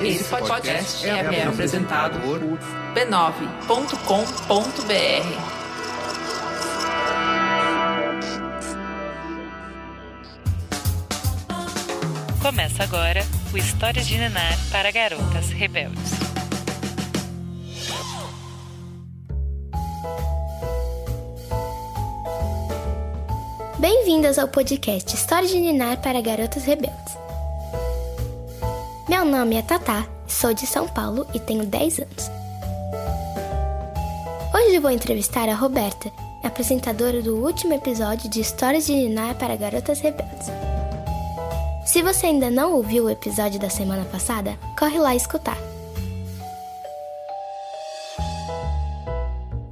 Esse podcast é, é apresentado por b9.com.br. Começa agora o Histórias de Ninar para Garotas Rebeldes. Bem-vindas ao podcast Histórias de Ninar para Garotas Rebeldes. Meu nome é Tatá, sou de São Paulo e tenho 10 anos. Hoje vou entrevistar a Roberta, apresentadora do último episódio de Histórias de Ninar para Garotas Rebeldes. Se você ainda não ouviu o episódio da semana passada, corre lá escutar.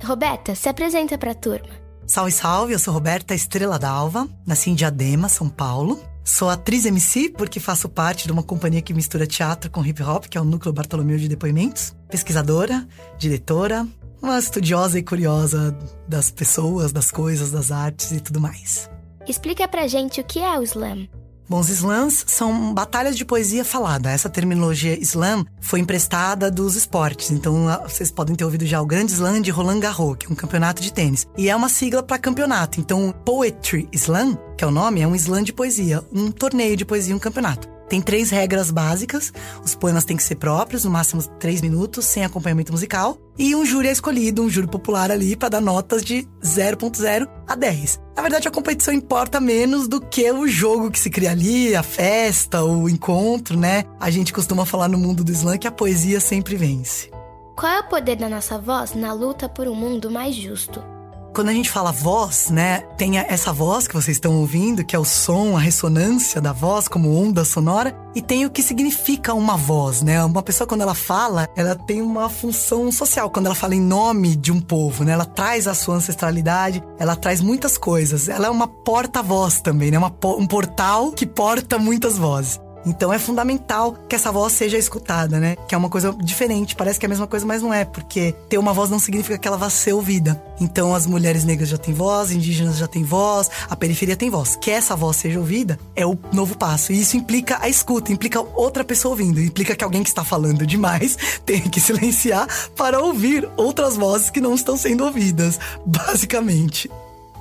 Roberta, se apresenta para a turma. Salve, salve, eu sou Roberta Estrela Dalva, nasci em Diadema, São Paulo. Sou atriz MC porque faço parte de uma companhia que mistura teatro com hip hop, que é o Núcleo Bartolomeu de Depoimentos. Pesquisadora, diretora, uma estudiosa e curiosa das pessoas, das coisas, das artes e tudo mais. Explica pra gente o que é o slam. Bom, os slams são batalhas de poesia falada. Essa terminologia slam foi emprestada dos esportes. Então, vocês podem ter ouvido já o Grande Slam de Roland Garros, que é um campeonato de tênis. E é uma sigla para campeonato. Então, Poetry Slam, que é o nome, é um slam de poesia, um torneio de poesia, um campeonato. Tem três regras básicas. Os poemas têm que ser próprios, no máximo três minutos, sem acompanhamento musical. E um júri é escolhido, um júri popular ali, para dar notas de 0.0 a 10. Na verdade, a competição importa menos do que o jogo que se cria ali, a festa, o encontro, né? A gente costuma falar no mundo do slam que a poesia sempre vence. Qual é o poder da nossa voz na luta por um mundo mais justo? Quando a gente fala voz, né, tem essa voz que vocês estão ouvindo, que é o som, a ressonância da voz como onda sonora, e tem o que significa uma voz, né? Uma pessoa quando ela fala, ela tem uma função social, quando ela fala em nome de um povo, né? Ela traz a sua ancestralidade, ela traz muitas coisas. Ela é uma porta-voz também, né? Uma, um portal que porta muitas vozes. Então é fundamental que essa voz seja escutada, né? Que é uma coisa diferente, parece que é a mesma coisa, mas não é, porque ter uma voz não significa que ela vá ser ouvida. Então as mulheres negras já têm voz, indígenas já têm voz, a periferia tem voz. Que essa voz seja ouvida é o novo passo. E isso implica a escuta, implica outra pessoa ouvindo, implica que alguém que está falando demais tem que silenciar para ouvir outras vozes que não estão sendo ouvidas, basicamente.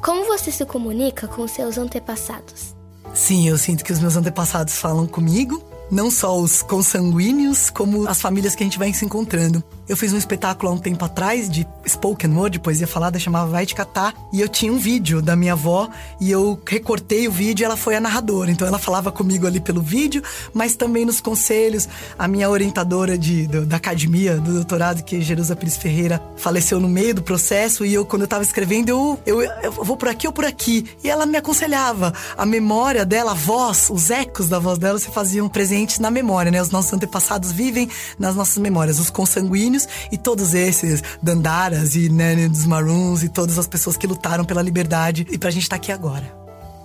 Como você se comunica com seus antepassados? Sim, eu sinto que os meus antepassados falam comigo, não só os consanguíneos, como as famílias que a gente vai se encontrando. Eu fiz um espetáculo há um tempo atrás de spoken word, de poesia falada, chamava Vai Te Catar, e eu tinha um vídeo da minha avó e eu recortei o vídeo e ela foi a narradora. Então ela falava comigo ali pelo vídeo, mas também nos conselhos. A minha orientadora de, do, da academia, do doutorado, que é Jerusa Pires Ferreira, faleceu no meio do processo e eu, quando eu tava escrevendo, eu, eu, eu vou por aqui ou por aqui. E ela me aconselhava. A memória dela, a voz, os ecos da voz dela se faziam presentes na memória, né? Os nossos antepassados vivem nas nossas memórias. Os consanguíneos e todos esses Dandaras e Nani dos Maroons e todas as pessoas que lutaram pela liberdade e pra gente estar tá aqui agora.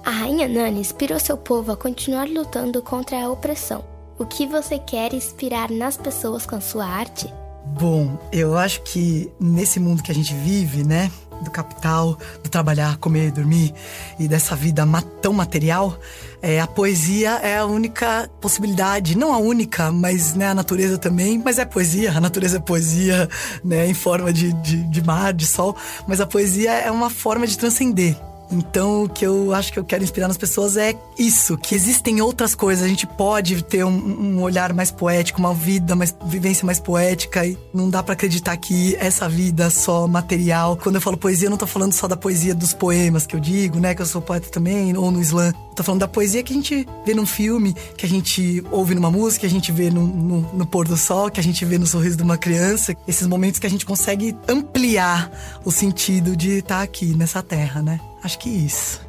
A rainha Nani inspirou seu povo a continuar lutando contra a opressão. O que você quer inspirar nas pessoas com a sua arte? Bom, eu acho que nesse mundo que a gente vive, né, do capital, do trabalhar, comer, dormir e dessa vida tão material, é, a poesia é a única possibilidade, não a única, mas né, a natureza também, mas é poesia, a natureza é poesia, né, em forma de, de, de mar, de sol, mas a poesia é uma forma de transcender. Então, o que eu acho que eu quero inspirar nas pessoas é isso, que existem outras coisas, a gente pode ter um, um olhar mais poético, uma vida, mais vivência mais poética e não dá para acreditar que essa vida só material. Quando eu falo poesia, eu não tô falando só da poesia dos poemas que eu digo, né, que eu sou poeta também, ou no slam. tô falando da poesia que a gente vê num filme, que a gente ouve numa música, que a gente vê no, no, no pôr do sol, que a gente vê no sorriso de uma criança, esses momentos que a gente consegue ampliar o sentido de estar tá aqui nessa terra, né? Acho que isso.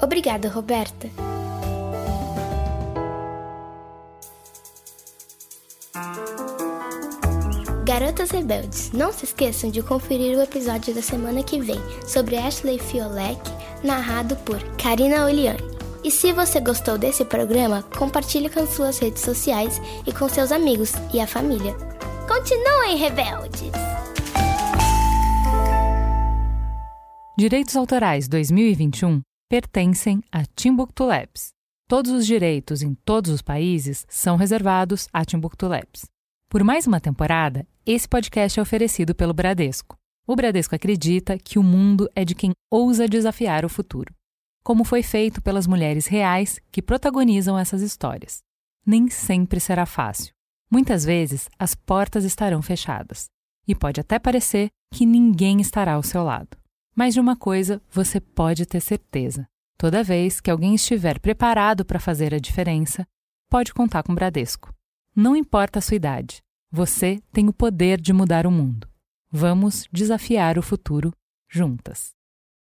Obrigada, Roberta. Garotas Rebeldes, não se esqueçam de conferir o episódio da semana que vem sobre Ashley Fiolek, narrado por Karina Oliani. E se você gostou desse programa, compartilhe com suas redes sociais e com seus amigos e a família. Continuem rebeldes! Direitos Autorais 2021 pertencem a Timbuktu Labs. Todos os direitos em todos os países são reservados a Timbuktu Labs. Por mais uma temporada, esse podcast é oferecido pelo Bradesco. O Bradesco acredita que o mundo é de quem ousa desafiar o futuro, como foi feito pelas mulheres reais que protagonizam essas histórias. Nem sempre será fácil. Muitas vezes as portas estarão fechadas e pode até parecer que ninguém estará ao seu lado. Mas de uma coisa você pode ter certeza: toda vez que alguém estiver preparado para fazer a diferença, pode contar com o Bradesco. Não importa a sua idade, você tem o poder de mudar o mundo. Vamos desafiar o futuro juntas.